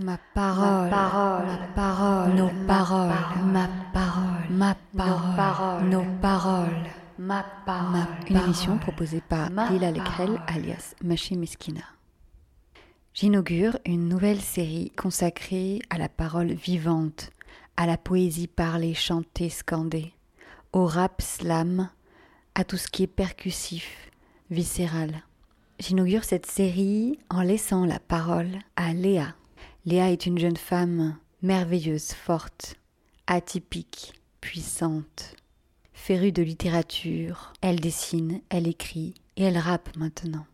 Ma parole, parole, ma parole, nos paroles, ma parole, ma parole, nos paroles, ma parole. Une émission proposée par Lila Lecrel alias Maché Meskina. J'inaugure une nouvelle série consacrée à la parole vivante, à la poésie parlée, chantée, scandée, au rap slam, à tout ce qui est percussif, viscéral. J'inaugure cette série en laissant la parole à Léa. Léa est une jeune femme merveilleuse, forte, atypique, puissante, férue de littérature. Elle dessine, elle écrit et elle rappe maintenant.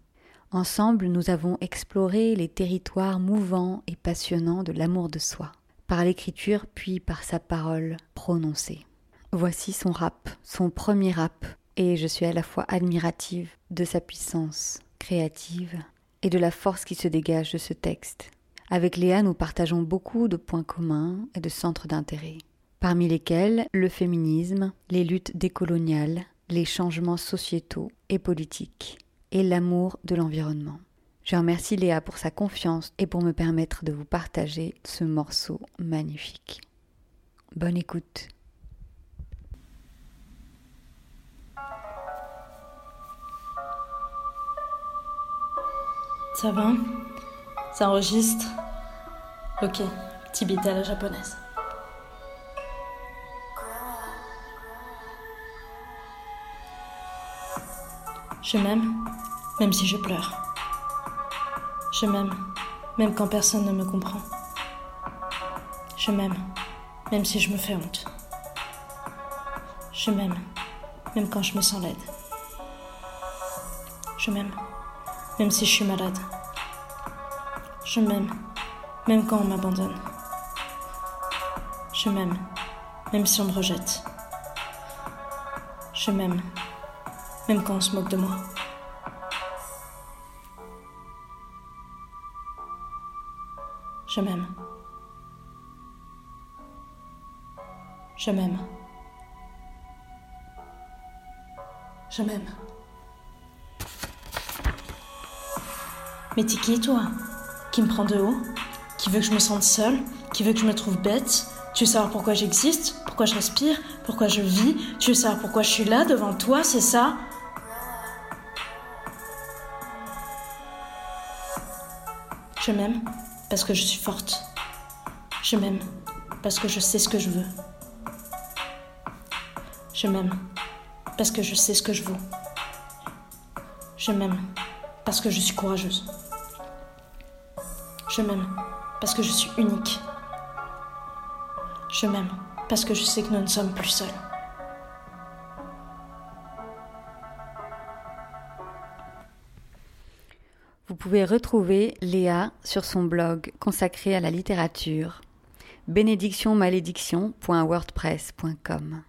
Ensemble, nous avons exploré les territoires mouvants et passionnants de l'amour de soi, par l'écriture puis par sa parole prononcée. Voici son rap, son premier rap, et je suis à la fois admirative de sa puissance créative et de la force qui se dégage de ce texte. Avec Léa, nous partageons beaucoup de points communs et de centres d'intérêt, parmi lesquels le féminisme, les luttes décoloniales, les changements sociétaux et politiques, et l'amour de l'environnement. Je remercie Léa pour sa confiance et pour me permettre de vous partager ce morceau magnifique. Bonne écoute. Ça va? Ça enregistre Ok, à la japonaise. Je m'aime, même si je pleure. Je m'aime, même quand personne ne me comprend. Je m'aime, même si je me fais honte. Je m'aime, même quand je me sens laide. Je m'aime même si je suis malade. Je m'aime, même quand on m'abandonne. Je m'aime, même si on me rejette. Je m'aime, même quand on se moque de moi. Je m'aime. Je m'aime. Je m'aime. Mais t'es qui, toi? Qui me prend de haut Qui veut que je me sente seule Qui veut que je me trouve bête Tu veux savoir pourquoi j'existe Pourquoi je respire Pourquoi je vis Tu veux savoir pourquoi je suis là devant toi, c'est ça? Je m'aime parce que je suis forte. Je m'aime parce que je sais ce que je veux. Je m'aime parce que je sais ce que je veux. Je m'aime parce que je suis courageuse. Je m'aime parce que je suis unique. Je m'aime parce que je sais que nous ne sommes plus seuls. Vous pouvez retrouver Léa sur son blog consacré à la littérature bénédictionmalédiction.wordpress.com.